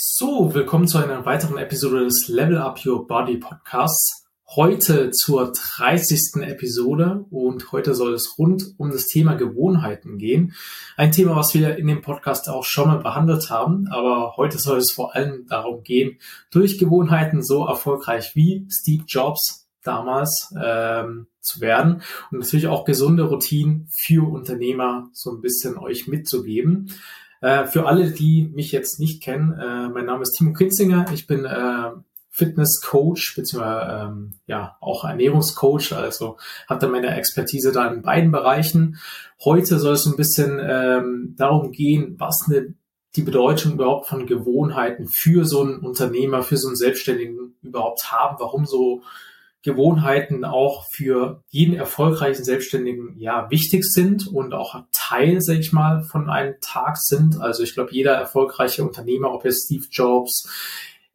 So, willkommen zu einer weiteren Episode des Level Up Your Body Podcasts. Heute zur 30. Episode und heute soll es rund um das Thema Gewohnheiten gehen. Ein Thema, was wir in dem Podcast auch schon mal behandelt haben, aber heute soll es vor allem darum gehen, durch Gewohnheiten so erfolgreich wie Steve Jobs damals ähm, zu werden und natürlich auch gesunde Routinen für Unternehmer so ein bisschen euch mitzugeben. Äh, für alle, die mich jetzt nicht kennen, äh, mein Name ist Timo Kinzinger. Ich bin äh, Fitness-Coach beziehungsweise ähm, ja auch Ernährungscoach, also habe da meine Expertise da in beiden Bereichen. Heute soll es ein bisschen ähm, darum gehen, was eine, die Bedeutung überhaupt von Gewohnheiten für so einen Unternehmer, für so einen Selbstständigen überhaupt haben, warum so Gewohnheiten auch für jeden erfolgreichen Selbstständigen ja wichtig sind und auch Teil, sag ich mal, von einem Tag sind. Also ich glaube, jeder erfolgreiche Unternehmer, ob jetzt Steve Jobs,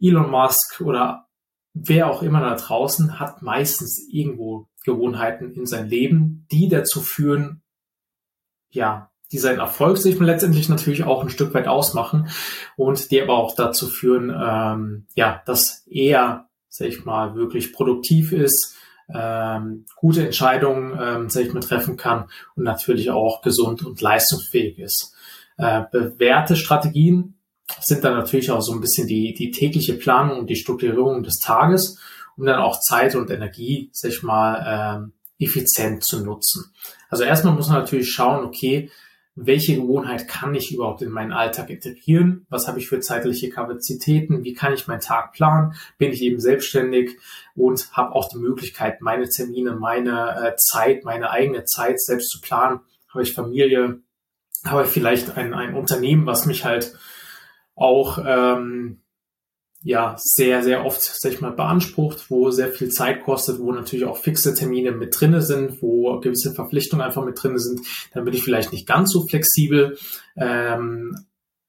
Elon Musk oder wer auch immer da draußen, hat meistens irgendwo Gewohnheiten in sein Leben, die dazu führen, ja, die seinen Erfolg sich letztendlich natürlich auch ein Stück weit ausmachen und die aber auch dazu führen, ähm, ja, dass er sag ich mal, wirklich produktiv ist, ähm, gute Entscheidungen, ähm, sag ich treffen kann und natürlich auch gesund und leistungsfähig ist. Äh, bewährte Strategien sind dann natürlich auch so ein bisschen die, die tägliche Planung und die Strukturierung des Tages, um dann auch Zeit und Energie, sag mal, ähm, effizient zu nutzen. Also erstmal muss man natürlich schauen, okay, welche Gewohnheit kann ich überhaupt in meinen Alltag integrieren? Was habe ich für zeitliche Kapazitäten? Wie kann ich meinen Tag planen? Bin ich eben selbstständig und habe auch die Möglichkeit, meine Termine, meine äh, Zeit, meine eigene Zeit selbst zu planen? Habe ich Familie? Habe ich vielleicht ein, ein Unternehmen, was mich halt auch ähm, ja sehr, sehr oft, sag ich mal, beansprucht, wo sehr viel Zeit kostet, wo natürlich auch fixe Termine mit drinne sind, wo gewisse Verpflichtungen einfach mit drinne sind, dann bin ich vielleicht nicht ganz so flexibel. Ähm,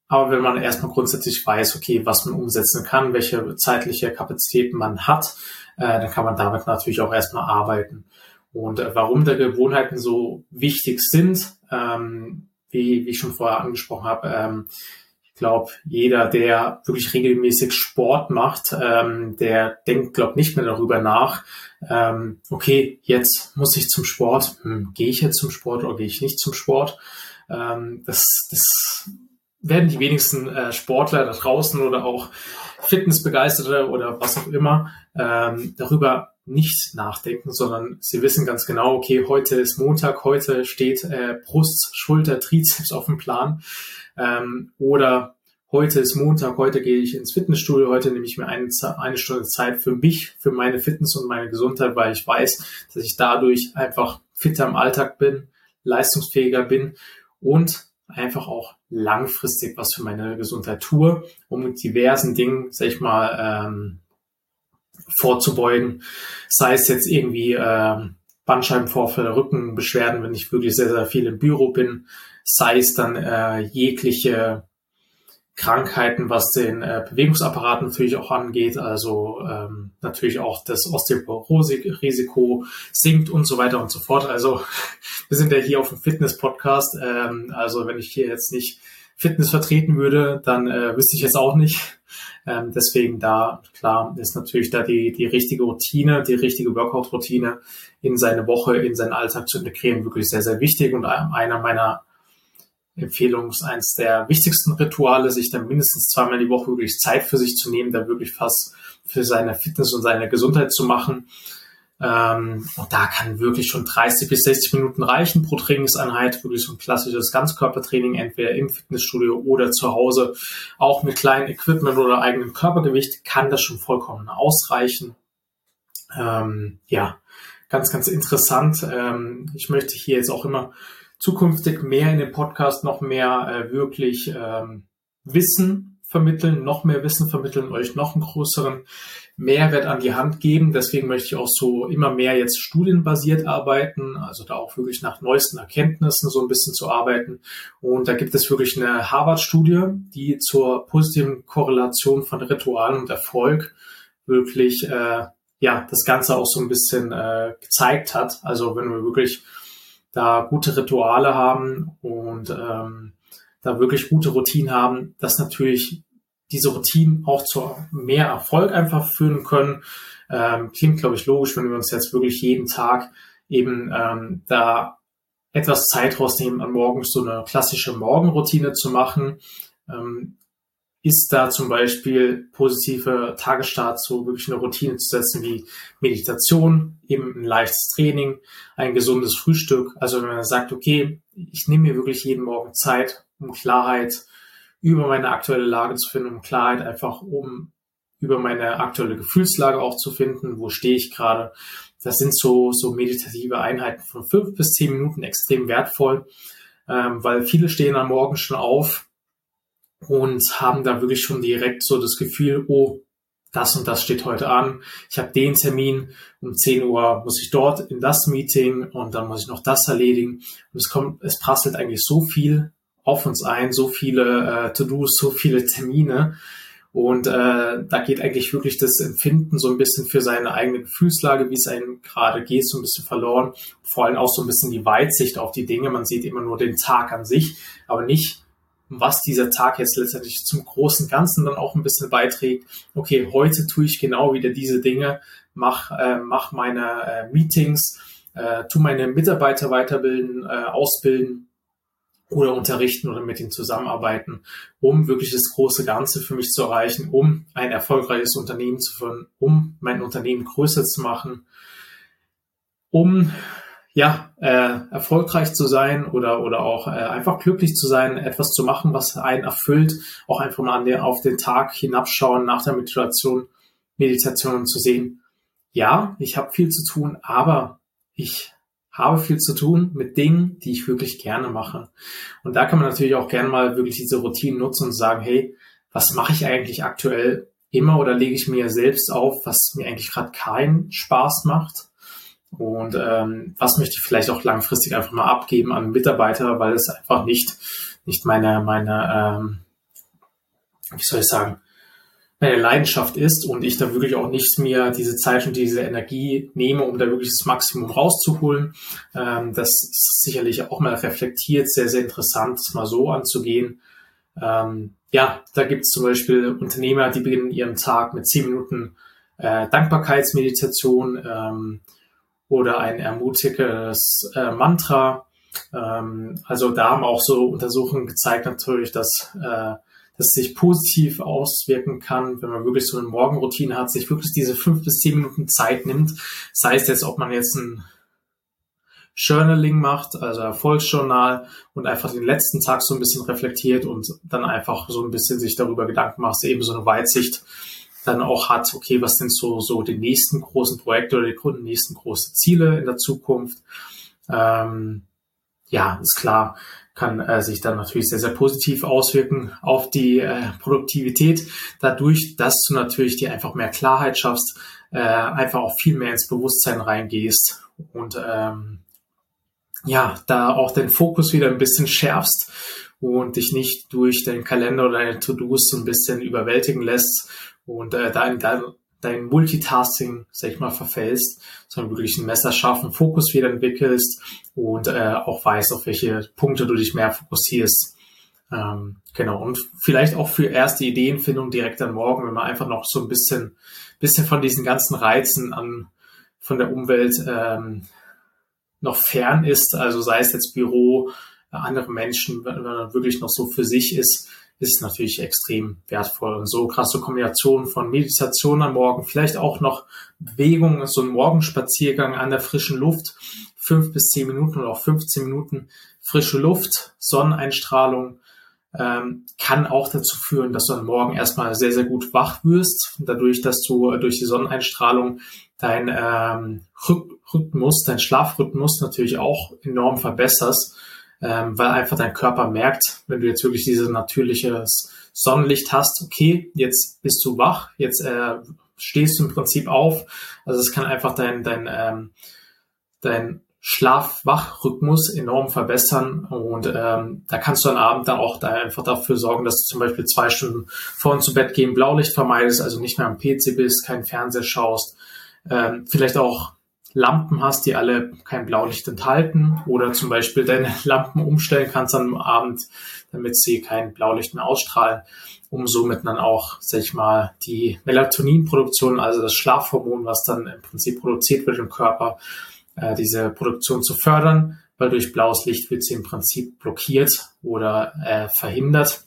aber wenn man erstmal grundsätzlich weiß, okay, was man umsetzen kann, welche zeitliche Kapazitäten man hat, äh, dann kann man damit natürlich auch erstmal arbeiten. Und äh, warum da Gewohnheiten so wichtig sind, ähm, wie, wie ich schon vorher angesprochen habe, ähm, ich glaube, jeder, der wirklich regelmäßig Sport macht, ähm, der denkt, glaube nicht mehr darüber nach, ähm, okay, jetzt muss ich zum Sport, hm, gehe ich jetzt zum Sport oder gehe ich nicht zum Sport? Ähm, das, das werden die wenigsten äh, Sportler da draußen oder auch Fitnessbegeisterte oder was auch immer ähm, darüber nicht nachdenken, sondern sie wissen ganz genau, okay, heute ist Montag, heute steht äh, Brust, Schulter, Trizeps auf dem Plan. Ähm, oder heute ist Montag, heute gehe ich ins Fitnessstudio, heute nehme ich mir eine, eine Stunde Zeit für mich, für meine Fitness und meine Gesundheit, weil ich weiß, dass ich dadurch einfach fitter im Alltag bin, leistungsfähiger bin und einfach auch langfristig was für meine Gesundheit tue, um mit diversen Dingen, sag ich mal, ähm, vorzubeugen. Sei es jetzt irgendwie ähm, Bandscheibenvorfälle, Rückenbeschwerden, wenn ich wirklich sehr, sehr viel im Büro bin, sei es dann äh, jegliche Krankheiten, was den äh, Bewegungsapparat natürlich auch angeht, also ähm, natürlich auch das Osteoporose-Risiko sinkt und so weiter und so fort. Also wir sind ja hier auf dem Fitness-Podcast, ähm, also wenn ich hier jetzt nicht Fitness vertreten würde, dann äh, wüsste ich es auch nicht. Ähm, deswegen da, klar, ist natürlich da die, die richtige Routine, die richtige Workout-Routine in seine Woche, in seinen Alltag zu integrieren, wirklich sehr, sehr wichtig und einer meiner Empfehlung ist eines der wichtigsten Rituale, sich dann mindestens zweimal die Woche wirklich Zeit für sich zu nehmen, da wirklich fast für seine Fitness und seine Gesundheit zu machen. Ähm, und da kann wirklich schon 30 bis 60 Minuten reichen pro Trainingseinheit, wirklich so ein klassisches Ganzkörpertraining, entweder im Fitnessstudio oder zu Hause. Auch mit kleinem Equipment oder eigenem Körpergewicht kann das schon vollkommen ausreichen. Ähm, ja, ganz, ganz interessant. Ähm, ich möchte hier jetzt auch immer zukünftig mehr in dem Podcast noch mehr äh, wirklich ähm, Wissen vermitteln, noch mehr Wissen vermitteln, euch noch einen größeren Mehrwert an die Hand geben. Deswegen möchte ich auch so immer mehr jetzt studienbasiert arbeiten, also da auch wirklich nach neuesten Erkenntnissen so ein bisschen zu arbeiten. Und da gibt es wirklich eine Harvard-Studie, die zur positiven Korrelation von Ritualen und Erfolg wirklich äh, ja das Ganze auch so ein bisschen äh, gezeigt hat. Also wenn wir wirklich da gute Rituale haben und ähm, da wirklich gute Routinen haben, das natürlich diese Routinen auch zu mehr Erfolg einfach führen können. Ähm, klingt, glaube ich, logisch, wenn wir uns jetzt wirklich jeden Tag eben ähm, da etwas Zeit rausnehmen, an morgens so eine klassische Morgenroutine zu machen. Ähm, ist da zum Beispiel positive Tagesstart so wirklich eine Routine zu setzen wie Meditation, eben ein leichtes Training, ein gesundes Frühstück. Also wenn man sagt, okay, ich nehme mir wirklich jeden Morgen Zeit, um Klarheit über meine aktuelle Lage zu finden, um Klarheit einfach um über meine aktuelle Gefühlslage auch zu finden, wo stehe ich gerade. Das sind so, so meditative Einheiten von fünf bis zehn Minuten extrem wertvoll, ähm, weil viele stehen am Morgen schon auf und haben da wirklich schon direkt so das Gefühl, oh, das und das steht heute an. Ich habe den Termin, um 10 Uhr muss ich dort in das Meeting und dann muss ich noch das erledigen. Und es kommt, es prasselt eigentlich so viel auf uns ein, so viele äh, To-Dos, so viele Termine. Und äh, da geht eigentlich wirklich das Empfinden so ein bisschen für seine eigene Gefühlslage, wie es einem gerade geht, so ein bisschen verloren. Vor allem auch so ein bisschen die Weitsicht auf die Dinge. Man sieht immer nur den Tag an sich, aber nicht, was dieser Tag jetzt letztendlich zum großen Ganzen dann auch ein bisschen beiträgt. Okay, heute tue ich genau wieder diese Dinge, mach, äh, mach meine äh, Meetings, äh, tu meine Mitarbeiter weiterbilden, äh, ausbilden oder unterrichten oder mit ihnen zusammenarbeiten, um wirklich das große Ganze für mich zu erreichen, um ein erfolgreiches Unternehmen zu führen, um mein Unternehmen größer zu machen, um ja, äh, erfolgreich zu sein oder, oder auch äh, einfach glücklich zu sein, etwas zu machen, was einen erfüllt, auch einfach mal an der, auf den Tag hinabschauen, nach der Meditation, Meditation zu sehen. Ja, ich habe viel zu tun, aber ich habe viel zu tun mit Dingen, die ich wirklich gerne mache. Und da kann man natürlich auch gerne mal wirklich diese Routinen nutzen und sagen, hey, was mache ich eigentlich aktuell immer oder lege ich mir selbst auf, was mir eigentlich gerade keinen Spaß macht? Und ähm, was möchte ich vielleicht auch langfristig einfach mal abgeben an Mitarbeiter, weil es einfach nicht, nicht meine, meine, ähm, wie soll ich sagen, meine Leidenschaft ist und ich da wirklich auch nicht mehr diese Zeit und diese Energie nehme, um da wirklich das Maximum rauszuholen. Ähm, das ist sicherlich auch mal reflektiert, sehr, sehr interessant, das mal so anzugehen. Ähm, ja, da gibt es zum Beispiel Unternehmer, die beginnen ihren Tag mit zehn Minuten äh, Dankbarkeitsmeditation. Ähm, oder ein ermutigendes äh, Mantra. Ähm, also da haben auch so Untersuchungen gezeigt natürlich, dass äh, das sich positiv auswirken kann, wenn man wirklich so eine Morgenroutine hat, sich wirklich diese fünf bis zehn Minuten Zeit nimmt. Das heißt jetzt, ob man jetzt ein Journaling macht, also Erfolgsjournal und einfach den letzten Tag so ein bisschen reflektiert und dann einfach so ein bisschen sich darüber Gedanken macht, eben so eine Weitsicht dann auch hat, okay, was sind so, so die nächsten großen Projekte oder die nächsten großen Ziele in der Zukunft. Ähm, ja, ist klar, kann äh, sich dann natürlich sehr, sehr positiv auswirken auf die äh, Produktivität, dadurch, dass du natürlich dir einfach mehr Klarheit schaffst, äh, einfach auch viel mehr ins Bewusstsein reingehst und ähm, ja, da auch den Fokus wieder ein bisschen schärfst und dich nicht durch deinen Kalender oder deine To-Dos so ein bisschen überwältigen lässt und äh, dein, dein, dein Multitasking, sag ich mal, verfällst, sondern wirklich einen messerscharfen Fokus wieder entwickelst und äh, auch weißt, auf welche Punkte du dich mehr fokussierst. Ähm, genau. Und vielleicht auch für erste Ideenfindung direkt am Morgen, wenn man einfach noch so ein bisschen, bisschen von diesen ganzen Reizen an von der Umwelt ähm, noch fern ist, also sei es jetzt Büro, andere Menschen, wenn man wirklich noch so für sich ist, ist natürlich extrem wertvoll. Und so krasse Kombination von Meditation am Morgen, vielleicht auch noch Bewegung, so ein Morgenspaziergang an der frischen Luft, fünf bis zehn Minuten oder auch 15 Minuten frische Luft, Sonneneinstrahlung, ähm, kann auch dazu führen, dass du am Morgen erstmal sehr, sehr gut wach wirst, dadurch, dass du durch die Sonneneinstrahlung dein ähm, Rhythmus, dein Schlafrhythmus natürlich auch enorm verbesserst ähm, weil einfach dein Körper merkt, wenn du jetzt wirklich dieses natürliches Sonnenlicht hast, okay, jetzt bist du wach, jetzt äh, stehst du im Prinzip auf. Also es kann einfach dein, dein, ähm, dein Schlaf-Wach-Rhythmus enorm verbessern und ähm, da kannst du am Abend dann auch da einfach dafür sorgen, dass du zum Beispiel zwei Stunden vor und zu Bett gehen Blaulicht vermeidest, also nicht mehr am PC bist, keinen Fernseher schaust, ähm, vielleicht auch Lampen hast, die alle kein Blaulicht enthalten oder zum Beispiel deine Lampen umstellen kannst am Abend, damit sie kein Blaulicht mehr ausstrahlen, um somit dann auch, sag ich mal, die Melatoninproduktion, also das Schlafhormon, was dann im Prinzip produziert wird im Körper, äh, diese Produktion zu fördern, weil durch blaues Licht wird sie im Prinzip blockiert oder äh, verhindert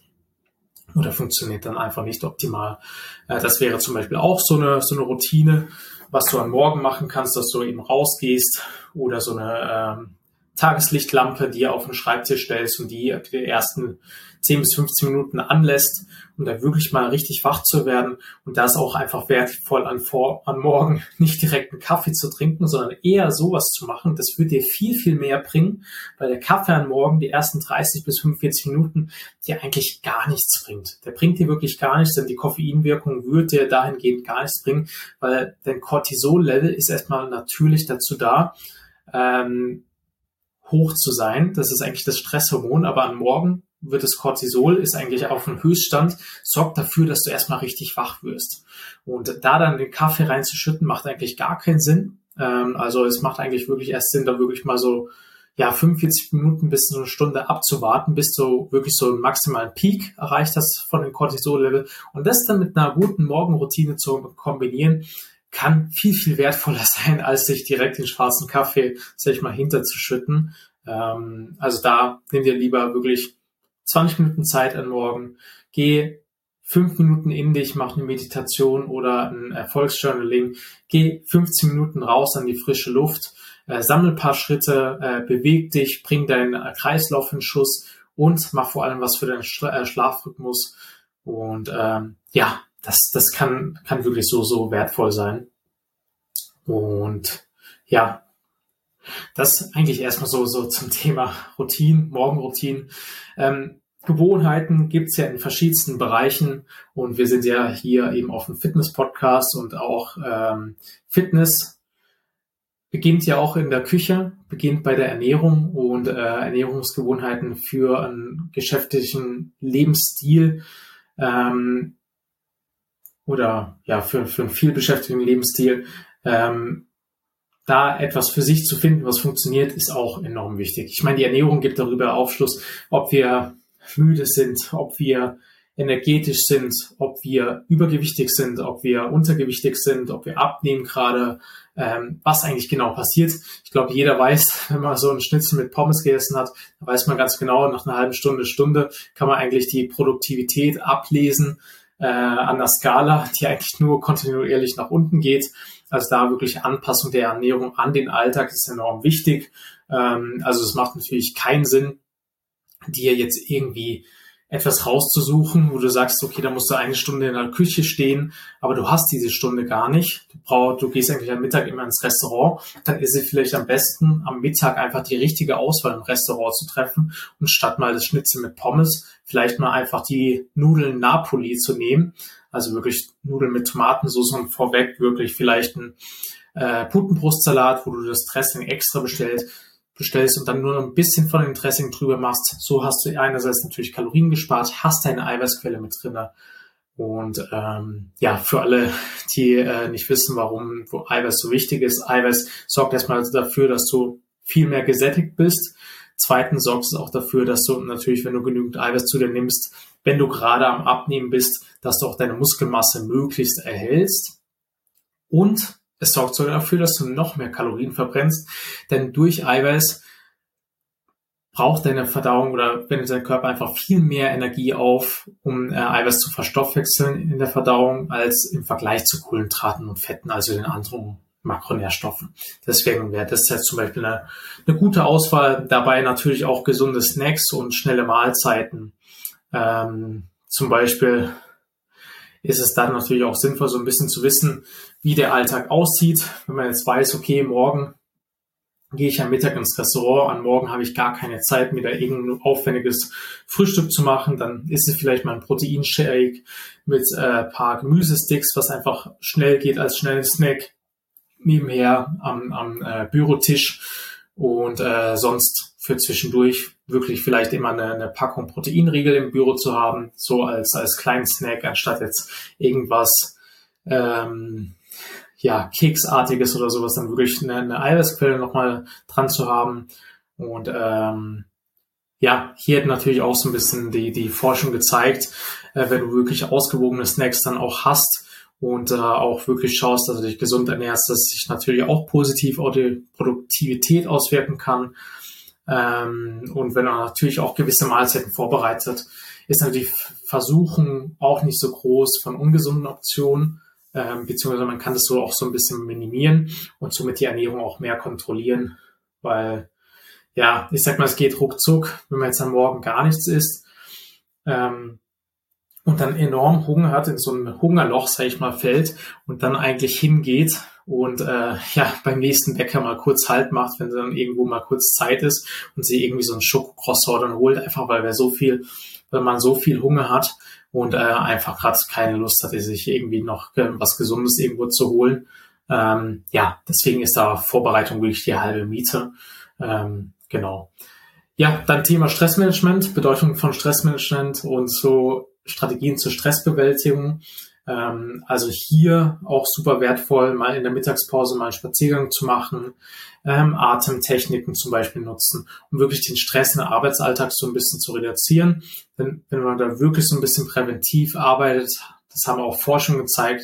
oder funktioniert dann einfach nicht optimal. Äh, das wäre zum Beispiel auch so eine, so eine Routine, was du am Morgen machen kannst, dass du eben rausgehst oder so eine ähm, Tageslichtlampe, die auf den Schreibtisch stellst und die die ersten 10 bis 15 Minuten anlässt, um da wirklich mal richtig wach zu werden. Und da ist auch einfach wertvoll an, vor, an morgen nicht direkt einen Kaffee zu trinken, sondern eher sowas zu machen. Das wird dir viel, viel mehr bringen, weil der Kaffee an morgen die ersten 30 bis 45 Minuten dir eigentlich gar nichts bringt. Der bringt dir wirklich gar nichts, denn die Koffeinwirkung wird dir dahingehend gar nichts bringen, weil dein Cortisol-Level ist erstmal natürlich dazu da, ähm, hoch zu sein. Das ist eigentlich das Stresshormon, aber am Morgen wird das Cortisol, ist eigentlich auf einem Höchststand, sorgt dafür, dass du erstmal richtig wach wirst. Und da dann den Kaffee reinzuschütten, macht eigentlich gar keinen Sinn. Ähm, also es macht eigentlich wirklich erst Sinn, da wirklich mal so ja, 45 Minuten bis eine Stunde abzuwarten, bis du wirklich so einen maximalen Peak erreicht hast von dem Cortisol-Level. Und das dann mit einer guten Morgenroutine zu kombinieren, kann viel, viel wertvoller sein, als sich direkt den schwarzen Kaffee, sag ich mal, hinterzuschütten. Ähm, also da nimm dir lieber wirklich 20 Minuten Zeit an morgen, geh fünf Minuten in dich, mach eine Meditation oder ein Erfolgsjournaling, geh 15 Minuten raus an die frische Luft, äh, sammel paar Schritte, äh, beweg dich, bring deinen Kreislauf in Schuss und mach vor allem was für deinen äh, Schlafrhythmus. Und ähm, ja, das, das kann, kann wirklich so, so wertvoll sein. Und ja, das eigentlich erstmal so, so zum Thema Routine, Morgenroutine. Ähm, Gewohnheiten gibt's ja in verschiedensten Bereichen und wir sind ja hier eben auf dem Fitness-Podcast und auch ähm, Fitness beginnt ja auch in der Küche, beginnt bei der Ernährung und äh, Ernährungsgewohnheiten für einen geschäftlichen Lebensstil ähm, oder ja für, für einen vielbeschäftigten Lebensstil ähm, da etwas für sich zu finden, was funktioniert, ist auch enorm wichtig. Ich meine, die Ernährung gibt darüber Aufschluss, ob wir müde sind, ob wir energetisch sind, ob wir übergewichtig sind, ob wir untergewichtig sind, ob wir abnehmen gerade, ähm, was eigentlich genau passiert. Ich glaube, jeder weiß, wenn man so einen Schnitzel mit Pommes gegessen hat, da weiß man ganz genau, nach einer halben Stunde, Stunde kann man eigentlich die Produktivität ablesen äh, an der Skala, die eigentlich nur kontinuierlich nach unten geht. Also da wirklich Anpassung der Ernährung an den Alltag ist enorm wichtig. Ähm, also es macht natürlich keinen Sinn, dir jetzt irgendwie etwas rauszusuchen, wo du sagst, okay, da musst du eine Stunde in der Küche stehen, aber du hast diese Stunde gar nicht. Du brauchst, du gehst eigentlich am Mittag immer ins Restaurant, dann ist es vielleicht am besten, am Mittag einfach die richtige Auswahl im Restaurant zu treffen und statt mal das Schnitzel mit Pommes, vielleicht mal einfach die Nudeln Napoli zu nehmen. Also wirklich Nudeln mit Tomatensauce und vorweg wirklich vielleicht ein äh, Putenbrustsalat, wo du das Dressing extra bestellst bestellst und dann nur ein bisschen von dem Dressing drüber machst. So hast du einerseits natürlich Kalorien gespart, hast deine Eiweißquelle mit drinne. Und ähm, ja, für alle, die äh, nicht wissen, warum wo Eiweiß so wichtig ist, Eiweiß sorgt erstmal dafür, dass du viel mehr gesättigt bist. Zweitens sorgt es auch dafür, dass du natürlich, wenn du genügend Eiweiß zu dir nimmst, wenn du gerade am Abnehmen bist, dass du auch deine Muskelmasse möglichst erhältst. Und es sorgt sogar dafür, dass du noch mehr Kalorien verbrennst, denn durch Eiweiß braucht deine Verdauung oder wendet dein Körper einfach viel mehr Energie auf, um äh, Eiweiß zu verstoffwechseln in der Verdauung, als im Vergleich zu Kohlenhydraten und Fetten, also den anderen Makronährstoffen. Deswegen wäre das jetzt zum Beispiel eine, eine gute Auswahl. Dabei natürlich auch gesunde Snacks und schnelle Mahlzeiten. Ähm, zum Beispiel ist es dann natürlich auch sinnvoll, so ein bisschen zu wissen, wie der Alltag aussieht. Wenn man jetzt weiß, okay, morgen gehe ich am Mittag ins Restaurant, an morgen habe ich gar keine Zeit, mir da irgendein aufwendiges Frühstück zu machen, dann ist es vielleicht mal ein Proteinshake mit äh, paar Gemüsesticks, was einfach schnell geht als schnellen Snack nebenher am, am äh, Bürotisch und äh, sonst für zwischendurch wirklich vielleicht immer eine, eine Packung Proteinriegel im Büro zu haben, so als, als kleinen Snack, anstatt jetzt irgendwas, ähm, ja, Keksartiges oder sowas, dann wirklich eine, eine Eiweißquelle nochmal dran zu haben. Und ähm, ja, hier hat natürlich auch so ein bisschen die, die Forschung gezeigt, äh, wenn du wirklich ausgewogene Snacks dann auch hast und äh, auch wirklich schaust, dass du dich gesund ernährst, dass sich natürlich auch positiv auf die Produktivität auswirken kann. Ähm, und wenn man natürlich auch gewisse Mahlzeiten vorbereitet, ist natürlich Versuchung auch nicht so groß von ungesunden Optionen, ähm, beziehungsweise man kann das so auch so ein bisschen minimieren und somit die Ernährung auch mehr kontrollieren, weil ja, ich sag mal, es geht ruckzuck, wenn man jetzt am Morgen gar nichts isst ähm, und dann enorm Hunger hat, in so ein Hungerloch, sag ich mal, fällt und dann eigentlich hingeht und äh, ja, beim nächsten Bäcker mal kurz Halt macht, wenn dann irgendwo mal kurz Zeit ist und sie irgendwie so ein Schokocroissant dann holt, einfach weil wer so viel, weil man so viel Hunger hat und äh, einfach gerade keine Lust hatte, sich irgendwie noch äh, was Gesundes irgendwo zu holen. Ähm, ja, deswegen ist da Vorbereitung wirklich die halbe Miete. Ähm, Genau. Ja, dann Thema Stressmanagement, Bedeutung von Stressmanagement und so Strategien zur Stressbewältigung. Ähm, also hier auch super wertvoll, mal in der Mittagspause mal einen Spaziergang zu machen, ähm, Atemtechniken zum Beispiel nutzen, um wirklich den Stress der Arbeitsalltag so ein bisschen zu reduzieren. Denn wenn man da wirklich so ein bisschen präventiv arbeitet, das haben auch Forschungen gezeigt,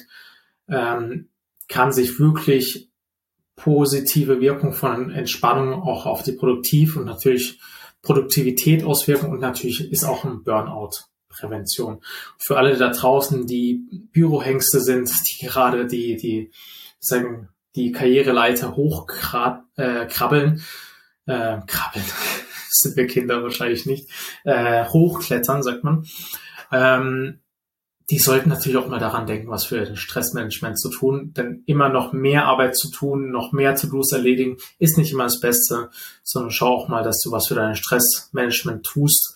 ähm, kann sich wirklich positive Wirkung von Entspannung auch auf die Produktiv und natürlich Produktivität auswirken und natürlich ist auch ein Burnout Prävention. Für alle da draußen, die Bürohengste sind, die gerade die, die, sagen, die Karriereleiter hochkrabbeln, äh, krabbeln, sind wir Kinder wahrscheinlich nicht, äh, hochklettern, sagt man. Ähm, die sollten natürlich auch mal daran denken, was für Stressmanagement zu tun, denn immer noch mehr Arbeit zu tun, noch mehr To-Dos erledigen, ist nicht immer das Beste, sondern schau auch mal, dass du was für dein Stressmanagement tust.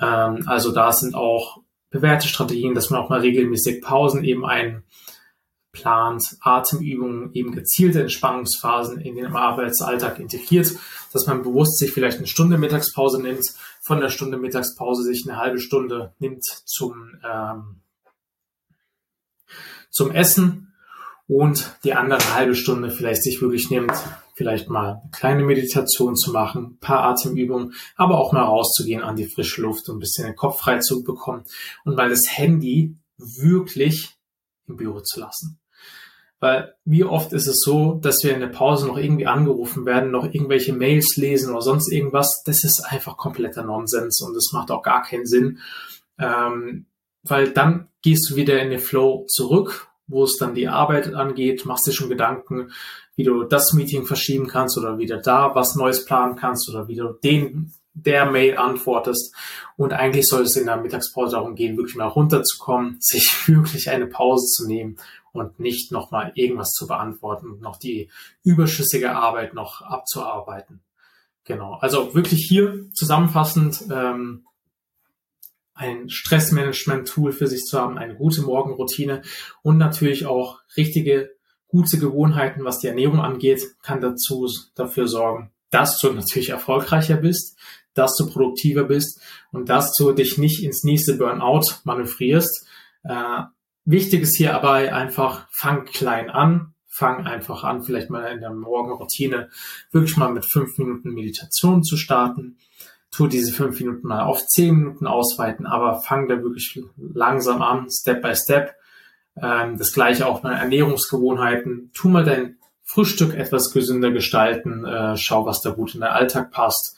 Ähm, also da sind auch bewährte Strategien, dass man auch mal regelmäßig Pausen eben einplant, Atemübungen, eben gezielte Entspannungsphasen in den Arbeitsalltag integriert, dass man bewusst sich vielleicht eine Stunde Mittagspause nimmt, von der Stunde Mittagspause sich eine halbe Stunde nimmt zum ähm, zum Essen und die andere halbe Stunde vielleicht sich wirklich nimmt, vielleicht mal eine kleine Meditation zu machen, paar Atemübungen, aber auch mal rauszugehen an die frische Luft und ein bisschen den Kopf frei zu bekommen und mal das Handy wirklich im Büro zu lassen. Weil wie oft ist es so, dass wir in der Pause noch irgendwie angerufen werden, noch irgendwelche Mails lesen oder sonst irgendwas. Das ist einfach kompletter Nonsens und das macht auch gar keinen Sinn. Ähm, weil dann gehst du wieder in den Flow zurück, wo es dann die Arbeit angeht, machst dir schon Gedanken, wie du das Meeting verschieben kannst oder wieder da was Neues planen kannst oder wie du den der Mail antwortest. Und eigentlich soll es in der Mittagspause darum gehen, wirklich mal runterzukommen, sich wirklich eine Pause zu nehmen und nicht nochmal irgendwas zu beantworten und noch die überschüssige Arbeit noch abzuarbeiten. Genau. Also wirklich hier zusammenfassend, ähm, ein Stressmanagement-Tool für sich zu haben, eine gute Morgenroutine und natürlich auch richtige, gute Gewohnheiten, was die Ernährung angeht, kann dazu dafür sorgen, dass du natürlich erfolgreicher bist, dass du produktiver bist und dass du dich nicht ins nächste Burnout manövrierst. Äh, wichtig ist hier aber einfach, fang klein an, fang einfach an, vielleicht mal in der Morgenroutine wirklich mal mit fünf Minuten Meditation zu starten tu diese fünf Minuten mal auf zehn Minuten ausweiten, aber fang da wirklich langsam an, Step by Step. Ähm, das gleiche auch bei Ernährungsgewohnheiten. Tu mal dein Frühstück etwas gesünder gestalten, äh, schau, was da gut in den Alltag passt.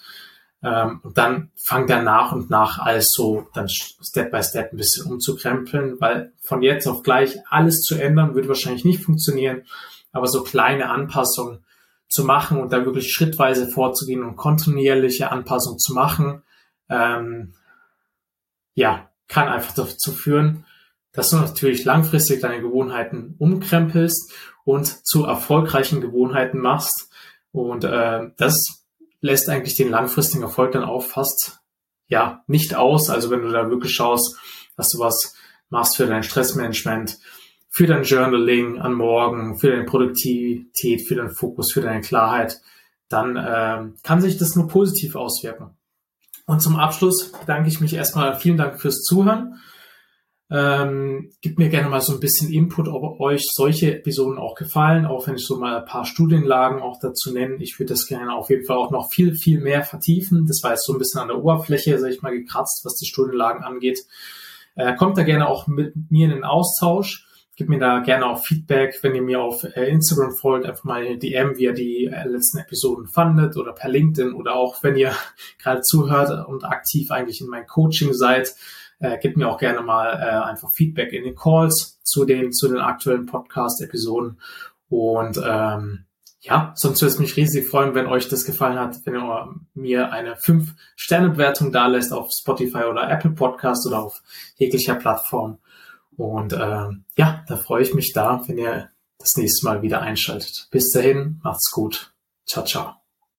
Ähm, und dann fang dann nach und nach alles so dann Step by Step ein bisschen umzukrempeln, weil von jetzt auf gleich alles zu ändern, wird wahrscheinlich nicht funktionieren. Aber so kleine Anpassungen zu machen und da wirklich schrittweise vorzugehen und kontinuierliche Anpassungen zu machen, ähm, ja, kann einfach dazu führen, dass du natürlich langfristig deine Gewohnheiten umkrempelst und zu erfolgreichen Gewohnheiten machst. Und äh, das lässt eigentlich den langfristigen Erfolg dann auch fast ja nicht aus. Also wenn du da wirklich schaust, dass du was machst für dein Stressmanagement, für dein Journaling an morgen, für deine Produktivität, für deinen Fokus, für deine Klarheit, dann äh, kann sich das nur positiv auswirken. Und zum Abschluss bedanke ich mich erstmal, vielen Dank fürs Zuhören. Ähm, gebt mir gerne mal so ein bisschen Input, ob euch solche Episoden auch gefallen, auch wenn ich so mal ein paar Studienlagen auch dazu nenne. Ich würde das gerne auf jeden Fall auch noch viel, viel mehr vertiefen. Das war jetzt so ein bisschen an der Oberfläche, sag ich mal, gekratzt, was die Studienlagen angeht. Äh, kommt da gerne auch mit mir in den Austausch. Gebt mir da gerne auch Feedback, wenn ihr mir auf äh, Instagram folgt, einfach mal eine DM, wie ihr die äh, letzten Episoden fandet oder per LinkedIn oder auch wenn ihr gerade zuhört und aktiv eigentlich in meinem Coaching seid äh, gebt mir auch gerne mal äh, einfach Feedback in den Calls zu den, zu den aktuellen Podcast-Episoden. Und ähm, ja, sonst würde es mich riesig freuen, wenn euch das gefallen hat, wenn ihr mir eine 5-Sterne-Bewertung da lässt auf Spotify oder Apple Podcast oder auf jeglicher Plattform. Und ähm, ja, da freue ich mich da, wenn ihr das nächste Mal wieder einschaltet. Bis dahin, macht's gut. Ciao, ciao.